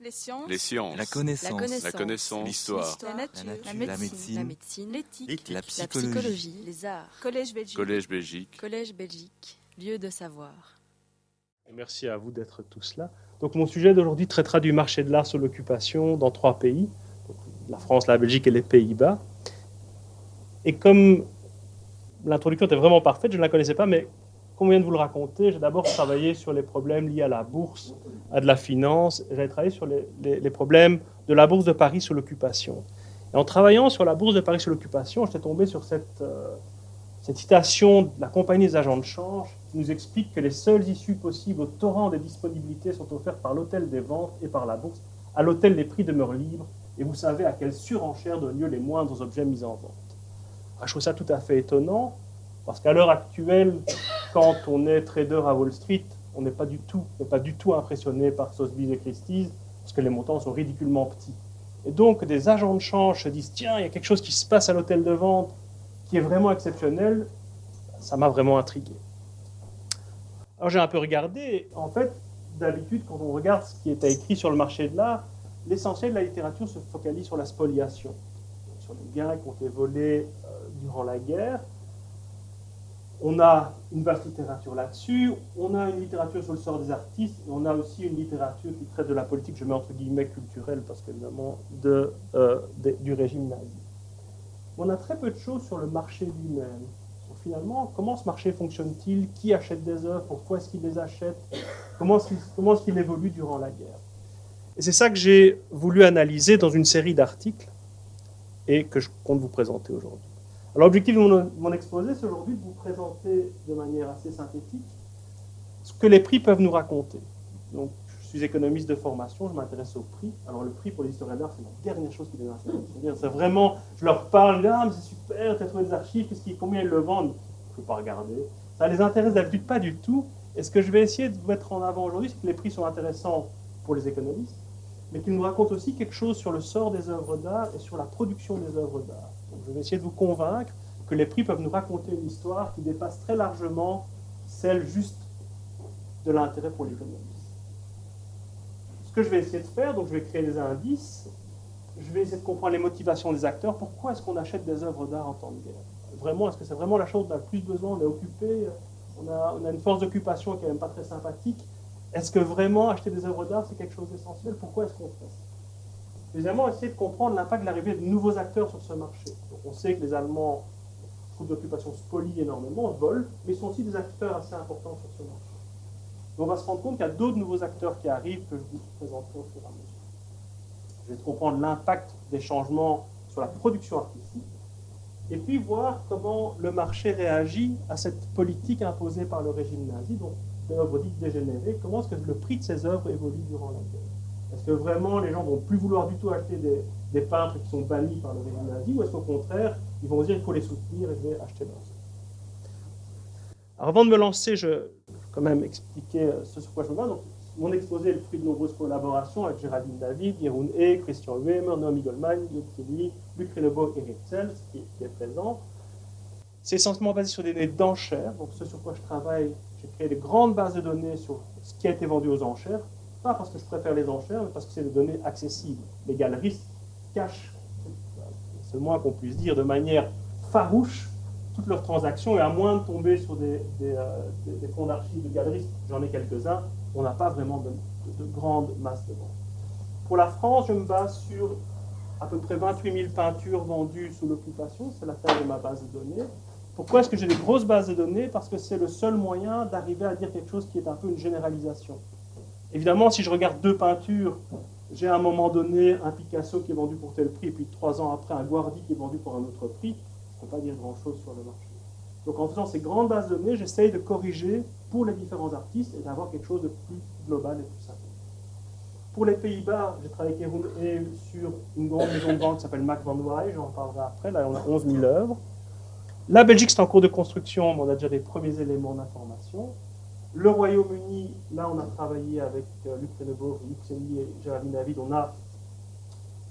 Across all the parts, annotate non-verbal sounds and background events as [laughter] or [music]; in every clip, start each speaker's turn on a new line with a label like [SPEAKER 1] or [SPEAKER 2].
[SPEAKER 1] Les sciences.
[SPEAKER 2] Les sciences.
[SPEAKER 3] La connaissance.
[SPEAKER 2] La connaissance. L'histoire.
[SPEAKER 1] La nature.
[SPEAKER 3] La nature.
[SPEAKER 1] médecine.
[SPEAKER 3] La
[SPEAKER 1] médecine. L'éthique.
[SPEAKER 3] La
[SPEAKER 1] La
[SPEAKER 3] psychologie.
[SPEAKER 1] psychologie. Les arts. Collège Belgique.
[SPEAKER 2] Collège Belgique.
[SPEAKER 1] Collège Belgique. Lieu de savoir.
[SPEAKER 4] Merci à vous d'être tous là. Donc mon sujet d'aujourd'hui traitera du marché de l'art sur l'occupation dans trois pays, donc la France, la Belgique et les Pays-Bas. Et comme l'introduction était vraiment parfaite, je ne la connaissais pas, mais comme vient de vous le raconter, j'ai d'abord travaillé sur les problèmes liés à la bourse, à de la finance. J'avais travaillé sur les, les- les problèmes de la bourse de Paris sur l'occupation. Et en travaillant sur la bourse de Paris sur l'occupation, j'étais tombé sur cette, euh, cette citation de la compagnie des agents de change qui nous explique que les seules issues possibles au torrent des disponibilités sont offertes par l'hôtel des ventes et par la bourse. À l'hôtel, les prix demeurent libres et vous savez à quelle surenchère donnent lieu les moindres objets mis en vente. Ah, je trouve ça tout à fait étonnant parce qu'à l'heure actuelle, quand on est trader à Wall Street, on n'est pas du tout, on pas du tout impressionné par Sotheby's et Christie's parce que les montants sont ridiculement petits. Et donc, des agents de change se disent tiens, il y a quelque chose qui se passe à l'hôtel de vente qui est vraiment exceptionnel. Ça m'a vraiment intrigué. Alors, j'ai un peu regardé. En fait, d'habitude, quand on regarde ce qui était écrit sur le marché de l'art, l'essentiel de la littérature se focalise sur la spoliation, sur les biens qui ont été volés euh, durant la guerre. On a une vaste littérature là-dessus. On a une littérature sur le sort des artistes. Et on a aussi une littérature qui traite de la politique, je mets entre guillemets culturelle, parce qu'évidemment, de, euh, de- du régime nazi. On a très peu de choses sur le marché lui-même. Finalement, comment ce marché fonctionne-t-il? Qui achète des œuvres? Pourquoi est-ce qu'il les achète? Comment est-ce qu'il évolue durant la guerre? Et c'est ça que j'ai voulu analyser dans une série d'articles et que je compte vous présenter aujourd'hui. L'objectif de mon, exposé, c'est aujourd'hui de vous présenter de manière assez synthétique ce que les prix peuvent nous raconter. Donc, je suis économiste de formation, je m'intéresse au prix. Alors le prix pour les historiens d'art, c'est la dernière chose qui les intéresse. C'est vraiment, je leur parle, je dis, ah mais c'est super, tu as trouvé des archives, qu'est-ce combien ils le vendent? Je ne peux pas regarder. Ça les intéresse d'habitude pas du tout. Et ce que je vais essayer de mettre en avant aujourd'hui, c'est que les prix sont intéressants pour les économistes, mais qu'ils nous racontent aussi quelque chose sur le sort des œuvres d'art et sur la production des œuvres d'art. Je vais essayer de vous convaincre que les prix peuvent nous raconter une histoire qui dépasse très largement celle juste de l'intérêt pour l'économiste. Ce que je vais essayer de faire, donc je vais créer des indices, je vais essayer de comprendre les motivations des acteurs, pourquoi est-ce qu'on achète des œuvres d'art en temps de guerre? Vraiment, est-ce que c'est vraiment la chose dont on a le plus besoin On est occupé, on a, on a une force d'occupation qui n'est même pas très sympathique. Est-ce que vraiment acheter des œuvres d'art, c'est quelque chose d'essentiel? Pourquoi est-ce qu'on fait ça? Deuxièmement, essayer de comprendre l'impact de l'arrivée de nouveaux acteurs sur ce marché. Donc, on sait que les Allemands, troupes d'occupation, spolient énormément, volent, mais sont aussi des acteurs assez importants sur ce marché. Mais on va se rendre compte qu'il y a d'autres nouveaux acteurs qui arrivent que je vous présenterai au fur et à mesure. Je vais comprendre l'impact des changements sur la production artistique et puis voir comment le marché réagit à cette politique imposée par le régime nazi, donc d'œuvres dites dégénérées, comment est-ce que le prix de ces œuvres évolue durant la guerre Est-ce que vraiment les gens vont plus vouloir du tout acheter des, peintres qui sont bannis par le régime nazi ou est-ce qu'au contraire, ils vont dire qu'il faut les soutenir et je vais acheter leurs Alors, Avant de me lancer, je vais quand même expliquer euh, ce sur quoi je me base. Donc, mon exposé est le fruit de nombreuses collaborations avec Géraldine David, Jeroen E, Christian Wemer, Naomi Goldman, Luc Kelly, Luc Renebo et Rick qui, qui est présent. C'est essentiellement basé sur des données d'enchères. Donc, ce sur quoi je travaille, j'ai créé des grandes bases de données sur ce qui a été vendu aux enchères. Parce que je préfère les enchères, mais parce que c'est des données accessibles. Les galeristes cachent, c'est le moins qu'on puisse dire, de manière farouche toutes leurs transactions. Et à moins de tomber sur des, des, euh, fonds d'archives de galeristes, j'en ai quelques-uns, on n'a pas vraiment de, de, de grandes masses de ventes. Pour la France, je me base sur à peu près 28 000 peintures vendues sous l'occupation, c'est la taille de ma base de données. Pourquoi est-ce que j'ai des grosses bases de données? Parce que c'est le seul moyen d'arriver à dire quelque chose qui est un peu une généralisation. Évidemment, si je regarde deux peintures, j'ai à un moment donné un Picasso qui est vendu pour tel prix, et puis trois ans après un Guardi qui est vendu pour un autre prix, je ne peux pas dire grand-chose sur le marché. Donc en faisant ces grandes bases de données, j'essaye de corriger pour les différents artistes et d'avoir quelque chose de plus global et plus simple. Pour les Pays-Bas, j'ai travaillé avec sur une grande maison de vente qui s'appelle Mac Van Wy, j'en parlerai après, là on a 11 000 œuvres. La Belgique, c'est en cours de construction, mais on a déjà des premiers éléments d'information. Le Royaume-Uni, là on a travaillé avec euh, Luc Renebo, Luc Selly et Géraldine David, on a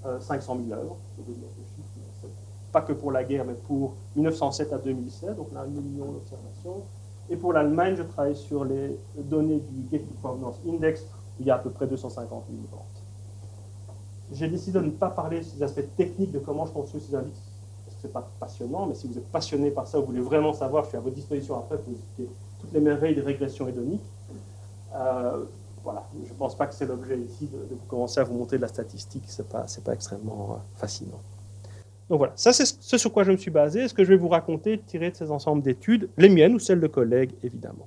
[SPEAKER 4] euh, 500 000 œuvres, je vais vous dire le chiffre, mais c'est pas que pour la guerre, mais pour 1907 à 2007, donc là un million d'observations. Et pour l'Allemagne, je travaille sur les données du Getty Provenance Index, où il y a à peu près 250 000 ventes. j'ai décidé de ne pas parler des aspects techniques de comment je construis ces indices, parce que ce n'est pas passionnant, mais si vous êtes passionné par ça, vous voulez vraiment savoir, je suis à votre disposition après pour vous expliquer toutes les merveilles des régressions hédoniques. Euh, voilà, je ne pense pas que c'est l'objet ici de, commencer à vous montrer de la statistique, ce n'est pas, pas extrêmement euh, fascinant. Donc voilà, ça c'est ce sur quoi je me suis basé, ce que je vais vous raconter tiré de ces ensembles d'études, les miennes ou celles de collègues évidemment.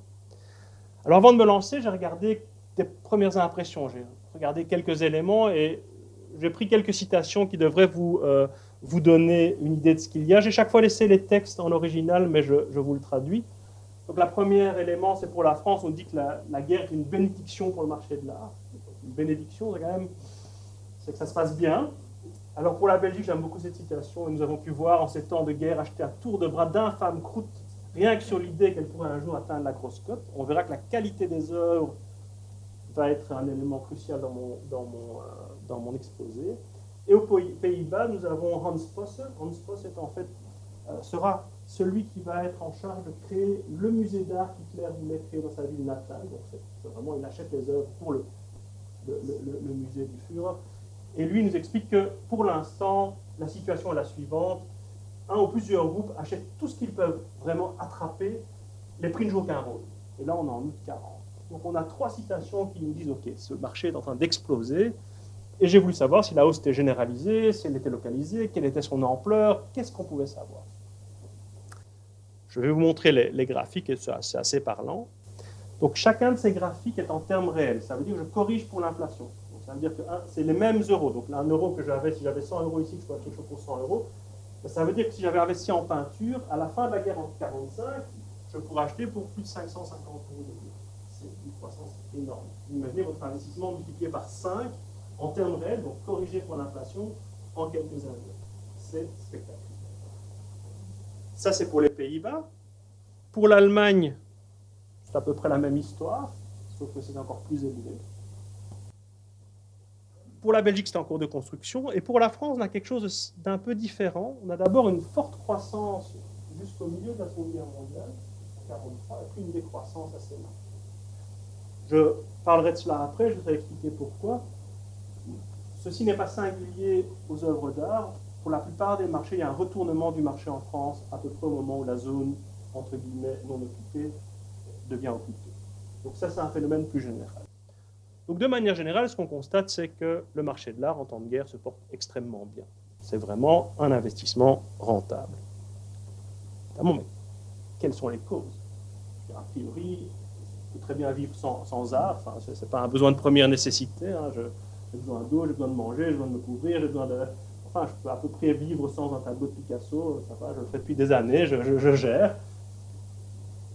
[SPEAKER 4] Alors avant de me lancer, j'ai regardé des premières impressions, j'ai regardé quelques éléments et j'ai pris quelques citations qui devraient vous, euh, vous donner une idée de ce qu'il y a. J'ai chaque fois laissé les textes en original, mais je, vous le traduis. Donc, la première élément, c'est pour la France. On dit que la, guerre est une bénédiction pour le marché de l'art. Une bénédiction, c'est quand même, c'est que ça se passe bien. Alors, pour la Belgique, j'aime beaucoup cette citation. Et nous avons pu voir en ces temps de guerre acheter à tour de bras d'infâmes croûtes, rien que sur l'idée qu'elle pourrait un jour atteindre la grosse cote. On verra que la qualité des œuvres va être un élément crucial dans mon, dans mon, euh, dans mon exposé. Et aux Pays-Bas, nous avons Hans Posse. Hans Posse est en fait, euh, sera celui qui va être en charge de créer le musée d'art qu'Hitler voulait créer dans sa ville natale. Donc vraiment, il achète les œuvres pour le, le, le, musée du Führer. Et lui nous explique que pour l'instant, la situation est la suivante. Un ou plusieurs groupes achètent tout ce qu'ils peuvent vraiment attraper. Les prix ne jouent aucun rôle. Et là, on est en août 40. Donc on a trois citations qui nous disent, OK, ce marché est en train d'exploser. Et j'ai voulu savoir si la hausse était généralisée, si elle était localisée, quelle était son ampleur, qu'est-ce qu'on pouvait savoir. Je vais vous montrer les, graphiques, et c'est assez parlant. Donc chacun de ces graphiques est en termes réels. Ça veut dire que je corrige pour l'inflation. Ça veut dire que c'est les mêmes euros. Donc un euro que j'avais, si j'avais 100 euros ici, je pourrais quelque chose pour 100 euros. Ça veut dire que si j'avais investi en peinture, à la fin de la guerre en 1945, je pourrais acheter pour plus de 550 euros C'est une croissance énorme. Imaginez votre investissement multiplié par 5 en termes réels, donc corrigé pour l'inflation en quelques années. C'est spectaculaire. Ça, c'est pour les Pays-Bas. Pour l'Allemagne, c'est à peu près la même histoire, sauf que c'est encore plus élevé. Pour la Belgique, c'est en cours de construction. Et pour la France, on a quelque chose d'un peu différent. On a d'abord une forte croissance jusqu'au milieu de la Seconde Guerre mondiale, en 1943, et puis une décroissance assez lente. Je parlerai de cela après, je vais expliquer pourquoi. Ceci n'est pas singulier aux œuvres d'art. Pour la plupart des marchés, il y a un retournement du marché en France à peu près au moment où la zone, entre guillemets, non occupée devient occupée. Donc ça, c'est un phénomène plus général. Donc de manière générale, ce qu'on constate, c'est que le marché de l'art en temps de guerre se porte extrêmement bien. C'est vraiment un investissement rentable. mais quelles sont les causes? A priori, on peut très bien vivre sans, art. Enfin, ce n'est pas un besoin de première nécessité. Hein. J'ai besoin d'eau, j'ai besoin de manger, j'ai besoin de me couvrir, j'ai besoin de... Enfin, je peux à peu près vivre sans un tableau de Picasso, ça va, je le fais depuis des années, je, gère.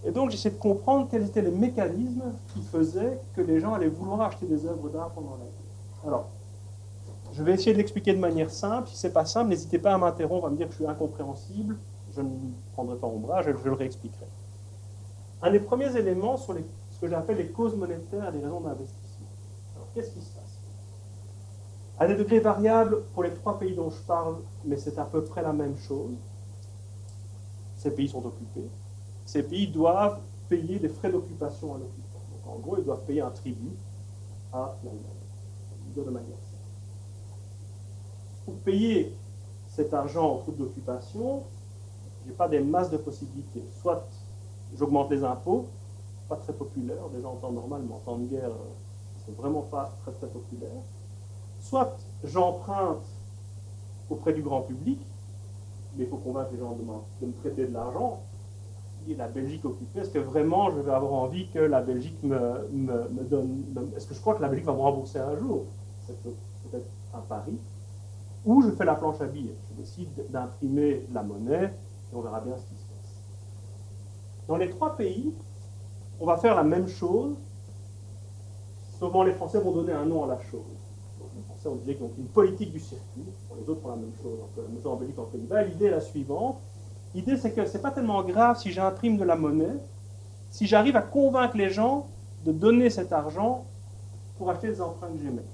[SPEAKER 4] Et donc j'essaie de comprendre quels étaient les mécanismes qui faisaient que les gens allaient vouloir acheter des œuvres d'art pendant la guerre. Alors, je vais essayer de l'expliquer de manière simple. Si ce n'est pas simple, n'hésitez pas à m'interrompre, à me dire que je suis incompréhensible. Je ne prendrai pas ombrage, je, je le réexpliquerai. Un des premiers éléments sont ce que j'appelle les causes monétaires et les raisons d'investissement. Alors, qu'est-ce qui se à des degrés variables pour les trois pays dont je parle, mais c'est à peu près la même chose. Ces pays sont occupés. Ces pays doivent payer des frais d'occupation à l'occupant. Donc en gros, ils doivent payer un tribut à l'Allemagne, manière Pour payer cet argent aux troupes d'occupation, je n'ai pas des masses de possibilités. Soit j'augmente les impôts, pas très populaire, déjà en temps normal, mais en temps de guerre, c'est vraiment pas très très populaire soit j'emprunte auprès du grand public, mais il faut convaincre les gens de, me prêter de l'argent. Et la Belgique occupée, est-ce que vraiment je vais avoir envie que la Belgique me, donne. Est-ce que je crois que la Belgique va me rembourser un jour? C'est peut-être un pari. Ou je fais la planche à billets. Je décide d'imprimer la monnaie et on verra bien ce qui se passe. Dans les trois pays, on va faire la même chose, seulement les Français vont donner un nom à la chose on disait donc une politique du circuit. Pour les autres font la même chose, donc, en Belgique, en Pays-Bas. L'idée est la suivante. L'idée, c'est que ce n'est pas tellement grave si j'imprime de la monnaie, si j'arrive à convaincre les gens de donner cet argent pour acheter des emprunts que j'aimais.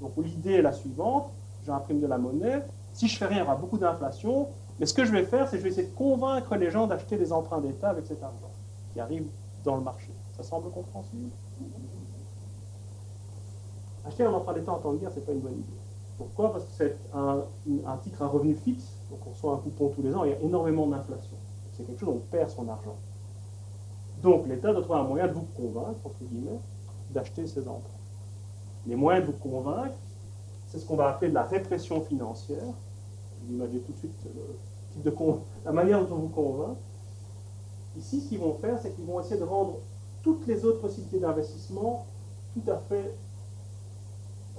[SPEAKER 4] Donc l'idée est la suivante, j'imprime de la monnaie, si je fais rien, il y aura beaucoup d'inflation, mais ce que je vais faire, c'est que je vais essayer de convaincre les gens d'acheter des emprunts d'État avec cet argent qui arrive dans le marché. Ça semble compréhensible? Acheter un emprunt d'État en temps de guerre, ce n'est pas une bonne idée. Pourquoi? Parce que c'est un, titre à revenu fixe, donc on reçoit un coupon tous les ans, il y a énormément d'inflation. C'est quelque chose on perd son argent. Donc l'État doit trouver un moyen de vous convaincre, entre guillemets, d'acheter ces emprunts. Les moyens de vous convaincre, c'est ce qu'on va appeler de la répression financière. Vous imaginez tout de suite la manière dont on vous convainc. Ici, ce qu'ils vont faire, c'est qu'ils vont essayer de rendre toutes les autres possibilités d'investissement tout à fait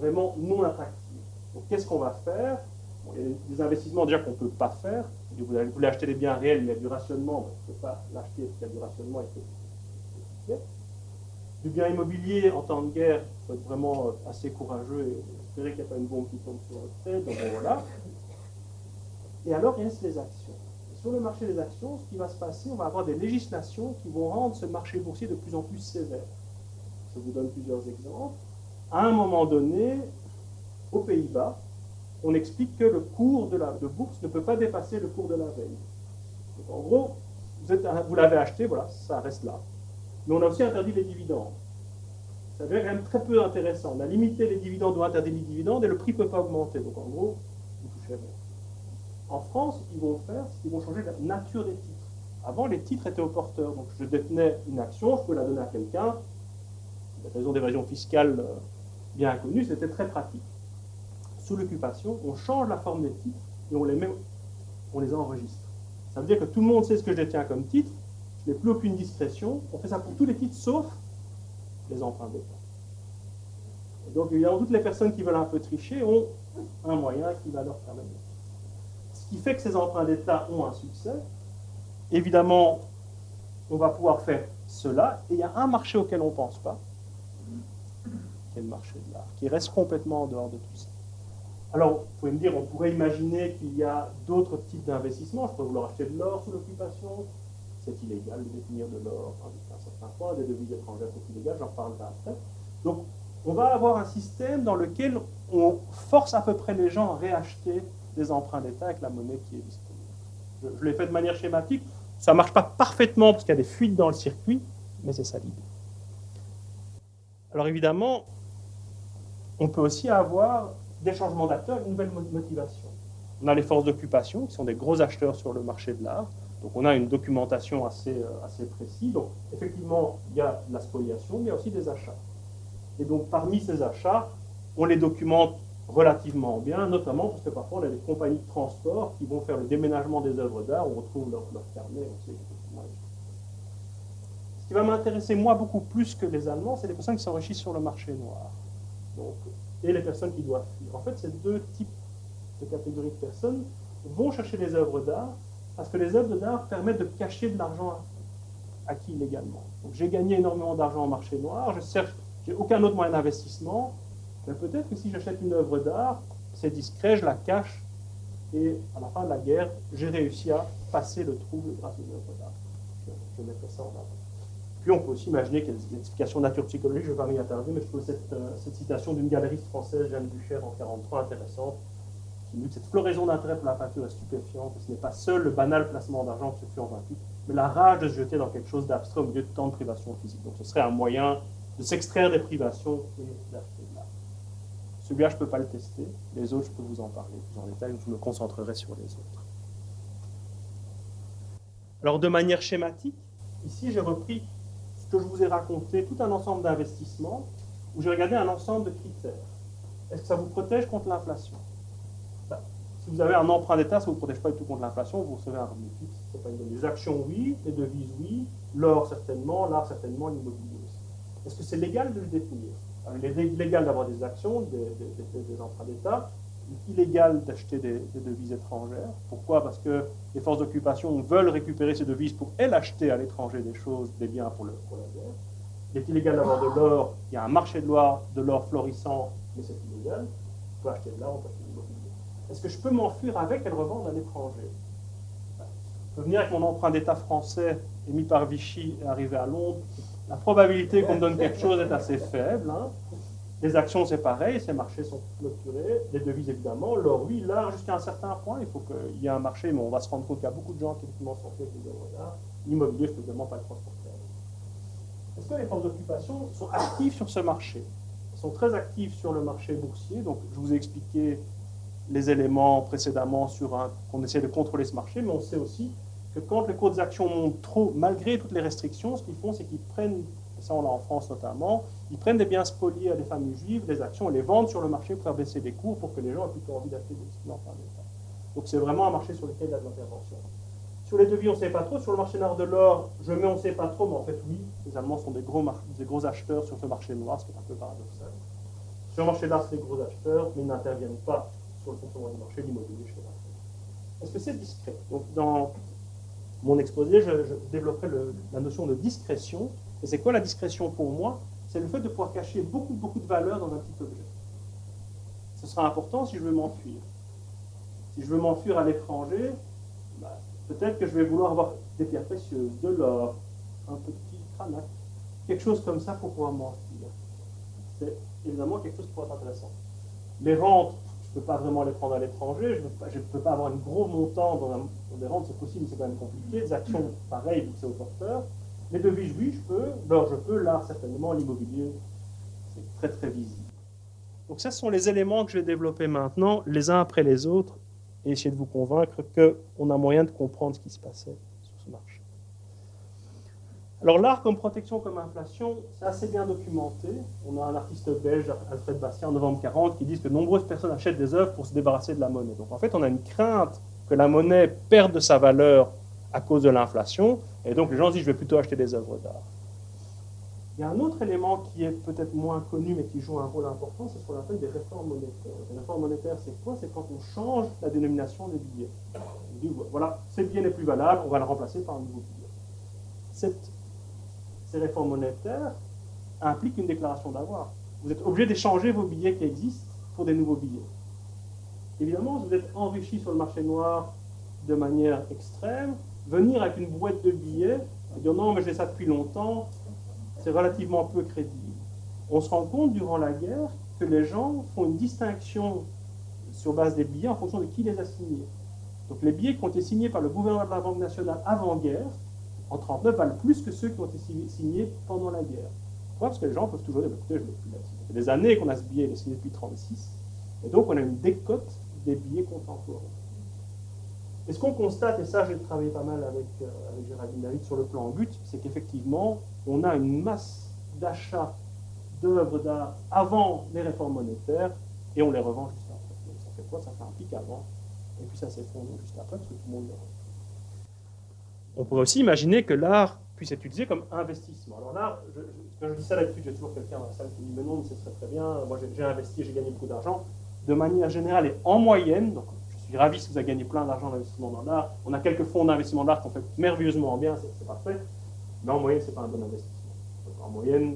[SPEAKER 4] vraiment non attractives. Donc qu'est-ce qu'on va faire? Il y a des investissements déjà qu'on ne peut pas faire. Vous voulez acheter des biens réels, mais il y a du rationnement, on ne peut pas l'acheter parce qu'il y a du rationnement et Du bien immobilier en temps de guerre, il faut être vraiment euh, assez courageux et espérer qu'il n'y a pas une bombe qui tombe sur votre tête. Donc voilà. Et alors, il reste les actions. sur le marché des actions, ce qui va se passer, on va avoir des législations qui vont rendre ce marché boursier de plus en plus sévère. Je vous donne plusieurs exemples. À un moment donné, aux Pays-Bas, on explique que le cours de la bourse ne peut pas dépasser le cours de la veille. Donc en gros, vous, l'avez acheté, voilà, ça reste là. Mais on a aussi interdit les dividendes. Ça devient quand même très peu intéressant. On a limité les dividendes ou interdit les dividendes et le prix ne peut pas augmenter. Donc en gros, vous touchez rien. En France, ce qu'ils vont faire, c'est qu'ils vont changer la nature des titres. Avant, les titres étaient au porteur. Donc je détenais une action, je peux la donner à quelqu'un. Des raisons d'évasion fiscale euh, bien connues, c'était très pratique sous l'occupation, on change la forme des titres et on les met, on les enregistre. Ça veut dire que tout le monde sait ce que je détiens comme titre, je n'ai plus aucune discrétion, on fait ça pour tous les titres sauf les emprunts d'État. Donc évidemment, toutes les personnes qui veulent un peu tricher ont un moyen qui va leur permettre. Ce qui fait que ces emprunts d'État ont un succès. Évidemment, on va pouvoir faire cela, et il y a un marché auquel on ne pense pas, qui est le marché de l'art, qui reste complètement en dehors de tout ça. Alors, vous pouvez me dire, on pourrait imaginer qu'il y a d'autres types d'investissements. Je peux vouloir acheter de l'or sous l'occupation. C'est illégal de détenir de l'or à un certain point. Des devises étrangères, c'est illégal. J'en parlerai après. Donc, on va avoir un système dans lequel on force à peu près les gens à réacheter des emprunts d'État avec la monnaie qui est disponible. Je, l'ai fait de manière schématique. Ça ne marche pas parfaitement parce qu'il y a des fuites dans le circuit, mais c'est ça l'idée. Alors évidemment, on peut aussi avoir des changements d'acteurs, une nouvelle motivation. On a les forces d'occupation, qui sont des gros acheteurs sur le marché de l'art. Donc on a une documentation assez, euh, précise. Donc effectivement, il y a la spoliation, mais il y a aussi des achats. Et donc parmi ces achats, on les documente relativement bien, notamment parce que parfois on a des compagnies de transport qui vont faire le déménagement des œuvres d'art, on retrouve leur, leur carnet, Ce qui va m'intéresser moi beaucoup plus que les Allemands, c'est les personnes qui s'enrichissent sur le marché noir. Et les personnes qui doivent fuir. En fait, ces deux types de catégories de personnes vont chercher les œuvres d'art parce que les œuvres d'art permettent de cacher de l'argent acquis illégalement. Donc j'ai gagné énormément d'argent au marché noir, je cherche, j'ai aucun autre moyen d'investissement, mais peut-être que si j'achète une œuvre d'art, c'est discret, je la cache, et à la fin de la guerre, j'ai réussi à passer le trouble grâce aux œuvres d'art. Je, je mettrai ça en avant. Puis on peut aussi imaginer qu'il y a des explications de nature psychologique, je ne vais pas m'y attarder, mais je trouve cette, euh, citation d'une galeriste française, Jeanne Bucher, en 1943, intéressante, qui dit que cette floraison d'intérêt pour la peinture est stupéfiante, ce n'est pas seul le banal placement d'argent qui se fait en vaincu, mais la rage de se jeter dans quelque chose d'abstrait au milieu de tant de privations physiques. Donc ce serait un moyen de s'extraire des privations et d'acheter de l'art. Celui-là, je ne peux pas le tester, les autres, je peux vous en parler plus en détail, je me concentrerai sur les autres. Alors de manière schématique, ici j'ai repris que je vous ai raconté tout un ensemble d'investissements où j'ai regardé un ensemble de critères. Est-ce que ça vous protège contre l'inflation? Si vous avez un emprunt d'État, ça ne vous protège pas du tout contre l'inflation, vous recevez un revenu fixe. Pas une les actions, oui, les devises, oui, l'or, certainement, l'art, certainement, l'immobilier aussi. Est-ce que c'est légal de le détenir Il est légal d'avoir des actions, des emprunts d'État, illégal d'acheter des, devises étrangères. Pourquoi? Parce que les forces d'occupation veulent récupérer ces devises pour, elles, acheter à l'étranger des choses, des biens pour, le, la guerre. Il est illégal d'avoir de l'or. Il y a un marché de l'or, de l'or florissant, mais c'est illégal. On peut acheter de l'or, on peut acheter de l'immobilier. Est-ce que je peux m'enfuir avec et le revendre à l'étranger? Je peux venir avec mon emprunt d'État français émis par Vichy et arriver à Londres. La probabilité qu'on me donne quelque chose est assez faible. Hein. Les actions, c'est pareil, ces marchés sont clôturés. Les devises, évidemment. L'or, oui, là, jusqu'à un certain point, il faut qu'il y ait un marché, mais on va se rendre compte qu'il y a beaucoup de gens qui effectivement sont faits avec des œuvres d'art. L'immobilier, je ne peux vraiment pas le transporter. Est-ce que les forces d'occupation sont actives sur ce marché? Sont très actifs sur le marché boursier. Donc, je vous ai expliqué les éléments précédemment sur qu'on essaie de contrôler ce marché, mais on sait aussi que quand les cours des actions montent trop, malgré toutes les restrictions, ce qu'ils font, c'est qu'ils prennent, ça on l'a en France notamment, ils prennent des biens spoliés à des familles juives, des actions, et les vendent sur le marché pour faire baisser les cours, pour que les gens aient plutôt envie d'acheter des actions Donc c'est vraiment un marché sur lequel il y a de l'intervention. Sur les devis, on ne sait pas trop. Sur le marché noir de l'or, je mets on ne sait pas trop, mais en fait, oui, les Allemands sont des gros, acheteurs sur ce marché noir, ce qui est un peu paradoxal. Sur le marché noir, c'est des gros acheteurs, mais ils n'interviennent pas sur le fonctionnement du marché, l'immobilier chez Est-ce que c'est discret? Donc, dans mon exposé, je, développerai la notion de discrétion. Et c'est quoi la discrétion pour moi? C'est le fait de pouvoir cacher beaucoup, beaucoup de valeur dans un petit objet. Ce sera important si je veux m'enfuir. Si je veux m'enfuir à l'étranger, bah, Peut-être que je vais vouloir avoir des pierres précieuses, de l'or, un petit cranac, quelque chose comme ça pour pouvoir mentir. C'est évidemment quelque chose qui pourrait être intéressant. Les rentes, je ne peux pas vraiment les prendre à l'étranger, je ne peux pas avoir un gros montant dans, des rentes, c'est possible, mais c'est quand même compliqué. Des actions, pareil, c'est au porteur. Les devises, oui, je peux. L'or, je peux. L'art, certainement. L'immobilier, c'est très, très visible. Donc, ça, ce sont les éléments que je vais développer maintenant, les uns après les autres, et essayer de vous convaincre qu'on a moyen de comprendre ce qui se passait sur ce marché. Alors l'art comme protection comme inflation, c'est assez bien documenté. On a un artiste belge, Alfred Bastien, en novembre 40, qui dit que nombreuses personnes achètent des œuvres pour se débarrasser de la monnaie. Donc en fait, on a une crainte que la monnaie perde de sa valeur à cause de l'inflation, et donc les gens disent je vais plutôt acheter des œuvres d'art. Il y a un autre élément qui est peut-être moins connu mais qui joue un rôle important, c'est ce qu'on appelle des réformes monétaires. Les réformes monétaires, c'est quoi? C'est quand on change la dénomination des billets. On dit, voilà, ce billet n'est plus valable, on va le remplacer par un nouveau billet. ces réformes monétaires impliquent une déclaration d'avoir. Vous êtes obligé d'échanger vos billets qui existent pour des nouveaux billets. Évidemment, vous êtes enrichi sur le marché noir de manière extrême. Venir avec une boîte de billets et dire non, mais j'ai ça depuis longtemps, c'est relativement peu crédible. On se rend compte durant la guerre que les gens font une distinction sur base des billets en fonction de qui les a signés. Donc les billets qui ont été signés par le gouvernement de la Banque nationale avant-guerre, en 1939, valent plus que ceux qui ont été signés pendant la guerre. Pourquoi Parce que les gens peuvent toujours dire, écoutez, je ne plus là. Ça fait des années qu'on a ce billet, il est signé depuis 1936. Et donc on a une décote des billets contemporains. Et ce qu'on constate, et ça j'ai travaillé pas mal avec, euh, avec Géraldine David sur le plan but, c'est qu'effectivement, on a une masse d'achats d'œuvres d'art avant les réformes monétaires et on les revend juste après. Donc ça fait quoi? Ça fait un pic avant et puis ça s'effondre juste après parce que tout le monde le revend. On pourrait aussi imaginer que l'art puisse être utilisé comme investissement. Alors l'art, quand je dis ça d'habitude, j'ai toujours quelqu'un dans la salle qui me dit mais non, c'est très très bien, moi j'ai investi, j'ai gagné beaucoup d'argent. De manière générale et en moyenne, donc si vous avez gagné plein d'argent d'investissement dans l'art. On a quelques fonds d'investissement d'art qui ont fait merveilleusement bien, c'est parfait. Mais en moyenne, ce n'est pas un bon investissement. en moyenne,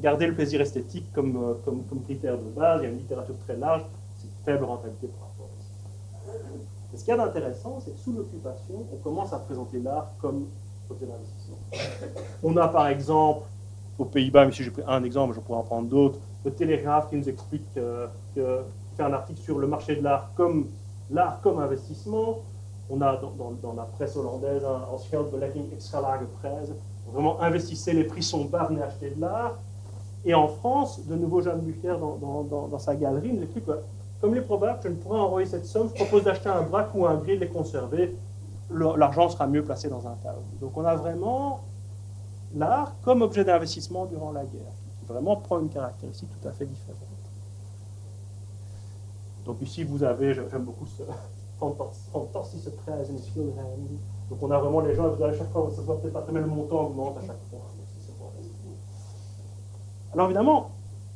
[SPEAKER 4] garder le plaisir esthétique comme, euh, comme, critère de base, il y a une littérature très large, c'est faible rentabilité par rapport à ça. ce qu'il y a d'intéressant, c'est que sous l'occupation, on commence à présenter l'art comme objet d'investissement. On a par exemple, aux Pays-Bas, mais si j'ai pris un exemple, je pourrais en prendre d'autres, le Télégraphe qui nous explique, que, un article sur le marché de l'art comme l'art comme investissement on a dans, la presse hollandaise un ancien de extra large presse. Vraiment, investissez, les prix sont bas, venez acheter de l'art. Et en France, de nouveau, Jeanne Bucher, dans, sa galerie, nous explique que, comme il est probable que je ne pourrais envoyer cette somme, je propose d'acheter un braque ou un gris, de les conserver. L'argent sera mieux placé dans un tableau. Donc on a vraiment l'art comme objet d'investissement durant la guerre, qui vraiment prend une caractéristique tout à fait différente. Donc ici, vous avez, j'aime beaucoup ce, [laughs] donc on a vraiment les gens, vous allez chaque fois, ça ne peut-être pas très le montant augmente à chaque fois. Alors évidemment,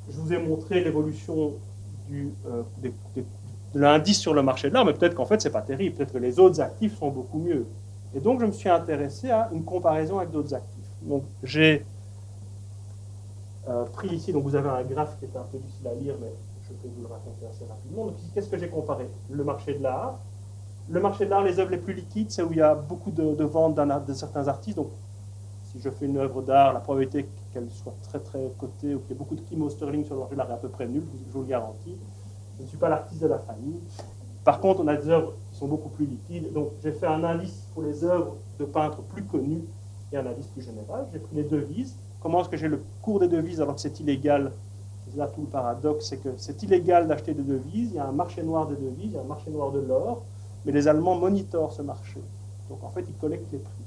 [SPEAKER 4] je vous ai montré l'évolution euh, de l'indice sur le marché de l'art, mais peut-être qu'en fait, ce n'est pas terrible. Peut-être que les autres actifs sont beaucoup mieux. Et donc, je me suis intéressé à une comparaison avec d'autres actifs. Donc, j'ai euh, pris ici, donc vous avez un graphe qui est un peu difficile à lire, mais je peux vous le raconter assez rapidement. Qu'est-ce que j'ai comparé? Le marché de l'art, le marché de l'art, les œuvres les plus liquides, c'est où il y a beaucoup de, ventes de certains artistes. Donc, si je fais une œuvre d'art, la probabilité qu'elle soit très très cotée ou qu'il y ait beaucoup de Kim sterling sur le marché de l'art est à peu près nulle, je vous le garantis. Je ne suis pas l'artiste de la famille. Par contre, on a des œuvres qui sont beaucoup plus liquides. Donc, j'ai fait un indice pour les œuvres de peintres plus connus et un indice plus général. J'ai pris les devises. Comment est-ce que j'ai le cours des devises alors que c'est illégal là tout le paradoxe, c'est que c'est illégal d'acheter des devises, il y a un marché noir des devises, il y a un marché noir de l'or, mais les Allemands monitorent ce marché. Donc en fait, ils collectent les prix.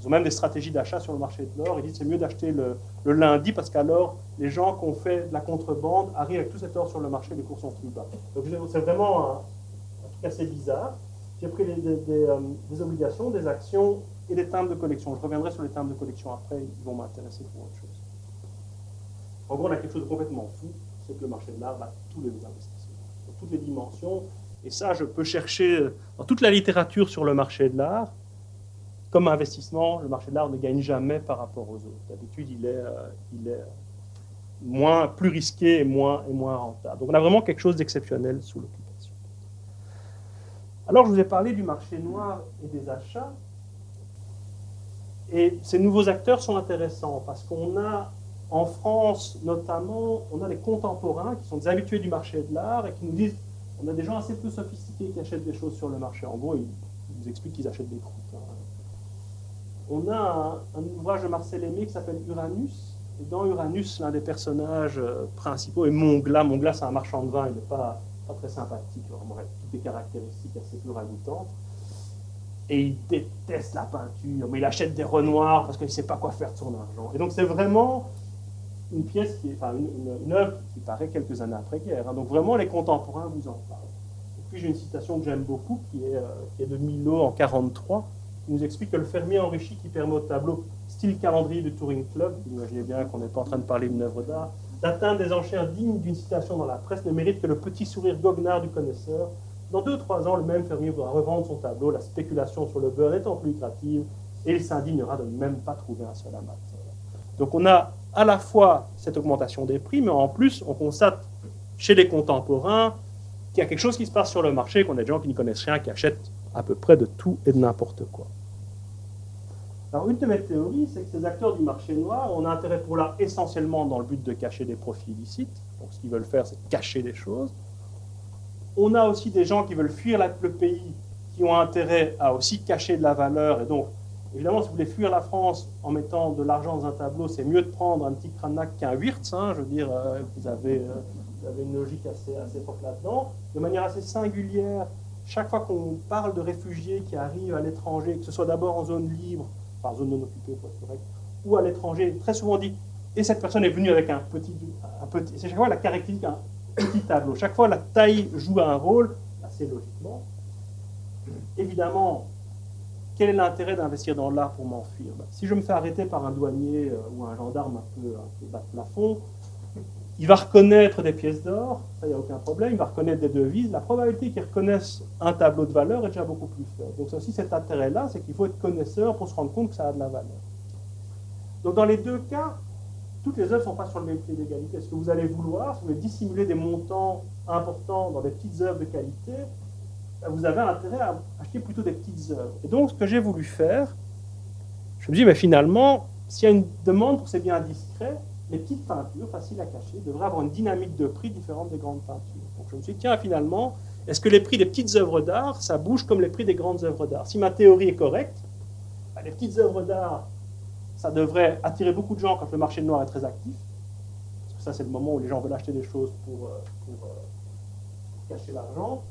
[SPEAKER 4] Ils ont même des stratégies d'achat sur le marché de l'or. Ils disent c'est mieux d'acheter le, lundi parce qu'alors les gens qui ont fait de la contrebande arrivent avec tout cet or sur le marché, les cours sont plus bas. Donc c'est vraiment un, truc assez bizarre. J'ai pris euh, des, obligations, des actions et des timbres de collection. Je reviendrai sur les timbres de collection après, ils vont m'intéresser pour autre chose. En gros, on a quelque chose de complètement fou, c'est que le marché de l'art bat tous les investissements, dans toutes les dimensions. Et ça, je peux chercher euh, dans toute la littérature sur le marché de l'art comme investissement, le marché de l'art ne gagne jamais par rapport aux autres. D'habitude, il est, euh, il est moins, plus risqué et moins, et moins rentable. Donc on a vraiment quelque chose d'exceptionnel sous l'occupation. Alors je vous ai parlé du marché noir et des achats. Et ces nouveaux acteurs sont intéressants parce qu'on a en France notamment, on a les contemporains qui sont des habitués du marché de l'art et qui nous disent, on a des gens assez peu sophistiqués qui achètent des choses sur le marché. En gros, ils, nous expliquent qu'ils achètent des croûtes. Hein on a un, ouvrage de Marcel Aimé qui s'appelle Uranus. Dans Uranus, l'un des personnages euh, principaux est Mongla. Mongla, c'est un marchand de vin, il n'est pas, pas, très sympathique, vraiment, il a toutes des caractéristiques assez peu. Et il déteste la peinture, mais il achète des renoirs parce qu'il ne sait pas quoi faire de son argent. Et donc c'est vraiment une pièce qui enfin une, œuvre qui paraît quelques années après-guerre. Hein. Donc vraiment les contemporains vous en parlent. Et puis j'ai une citation que j'aime beaucoup qui est, euh, qui est de Milo en 43 nous explique que le fermier enrichi qui permet au tableau, style calendrier du Touring Club, vous imaginez bien qu'on n'est pas en train de parler d'une œuvre d'art, d'atteindre des enchères dignes d'une citation dans la presse ne mérite que le petit sourire goguenard du connaisseur. Dans deux ou trois ans, le même fermier voudra revendre son tableau, la spéculation sur le beurre étant plus lucrative, et il s'indignera de ne même pas trouver un seul amateur. Donc on a à la fois cette augmentation des prix, mais en plus, on constate chez les contemporains qu'il y a quelque chose qui se passe sur le marché, qu'on a des gens qui n'y connaissent rien, qui achètent à peu près de tout et de n'importe quoi. Alors, une de mes théories, c'est que ces acteurs du marché noir ont intérêt pour l'art essentiellement dans le but de cacher des profits illicites. Donc, ce qu'ils veulent faire, c'est cacher des choses. On a aussi des gens qui veulent fuir le pays, qui ont intérêt à aussi cacher de la valeur. Et donc, évidemment, si vous voulez fuir la France en mettant de l'argent dans un tableau, c'est mieux de prendre un petit cranac qu'un Wirtz. Hein. je veux dire, euh, vous, avez, euh, vous, avez, une logique assez, assez forte là-dedans. De manière assez singulière, chaque fois qu'on parle de réfugiés qui arrivent à l'étranger, que ce soit d'abord en zone libre, par zone non occupée ou à l'étranger, très souvent dit et cette personne est venue avec un petit, un c'est chaque fois la caractéristique un petit tableau. Chaque fois la taille joue un rôle, assez logiquement. Évidemment, quel est l'intérêt d'investir dans l'art pour m'enfuir ben, Si je me fais arrêter par un douanier euh, ou un gendarme un peu, un peu bas de plafond, il va reconnaître des pièces d'or, ça, il n'y a aucun problème, il va reconnaître des devises. La probabilité qu'il reconnaisse un tableau de valeur est déjà beaucoup plus faible. Donc, c'est aussi cet intérêt-là, c'est qu'il faut être connaisseur pour se rendre compte que ça a de la valeur. Donc, dans les deux cas, toutes les œuvres ne sont pas sur le même pied d'égalité. Ce que vous allez vouloir, si vous voulez dissimuler des montants importants dans des petites œuvres de qualité, vous avez intérêt à acheter plutôt des petites œuvres. Et donc, ce que j'ai voulu faire, je me dis, mais finalement, s'il y a une demande pour ces biens discrets, les petites peintures, faciles à cacher, devraient avoir une dynamique de prix différente des grandes peintures. Donc je me suis dit, tiens, finalement, est-ce que les prix des petites œuvres d'art, ça bouge comme les prix des grandes œuvres d'art? Si ma théorie est correcte, bah, les petites œuvres d'art, ça devrait attirer beaucoup de gens quand le marché noir est très actif. Parce que ça, c'est le moment où les gens veulent acheter des choses pour, euh, euh, cacher l'argent.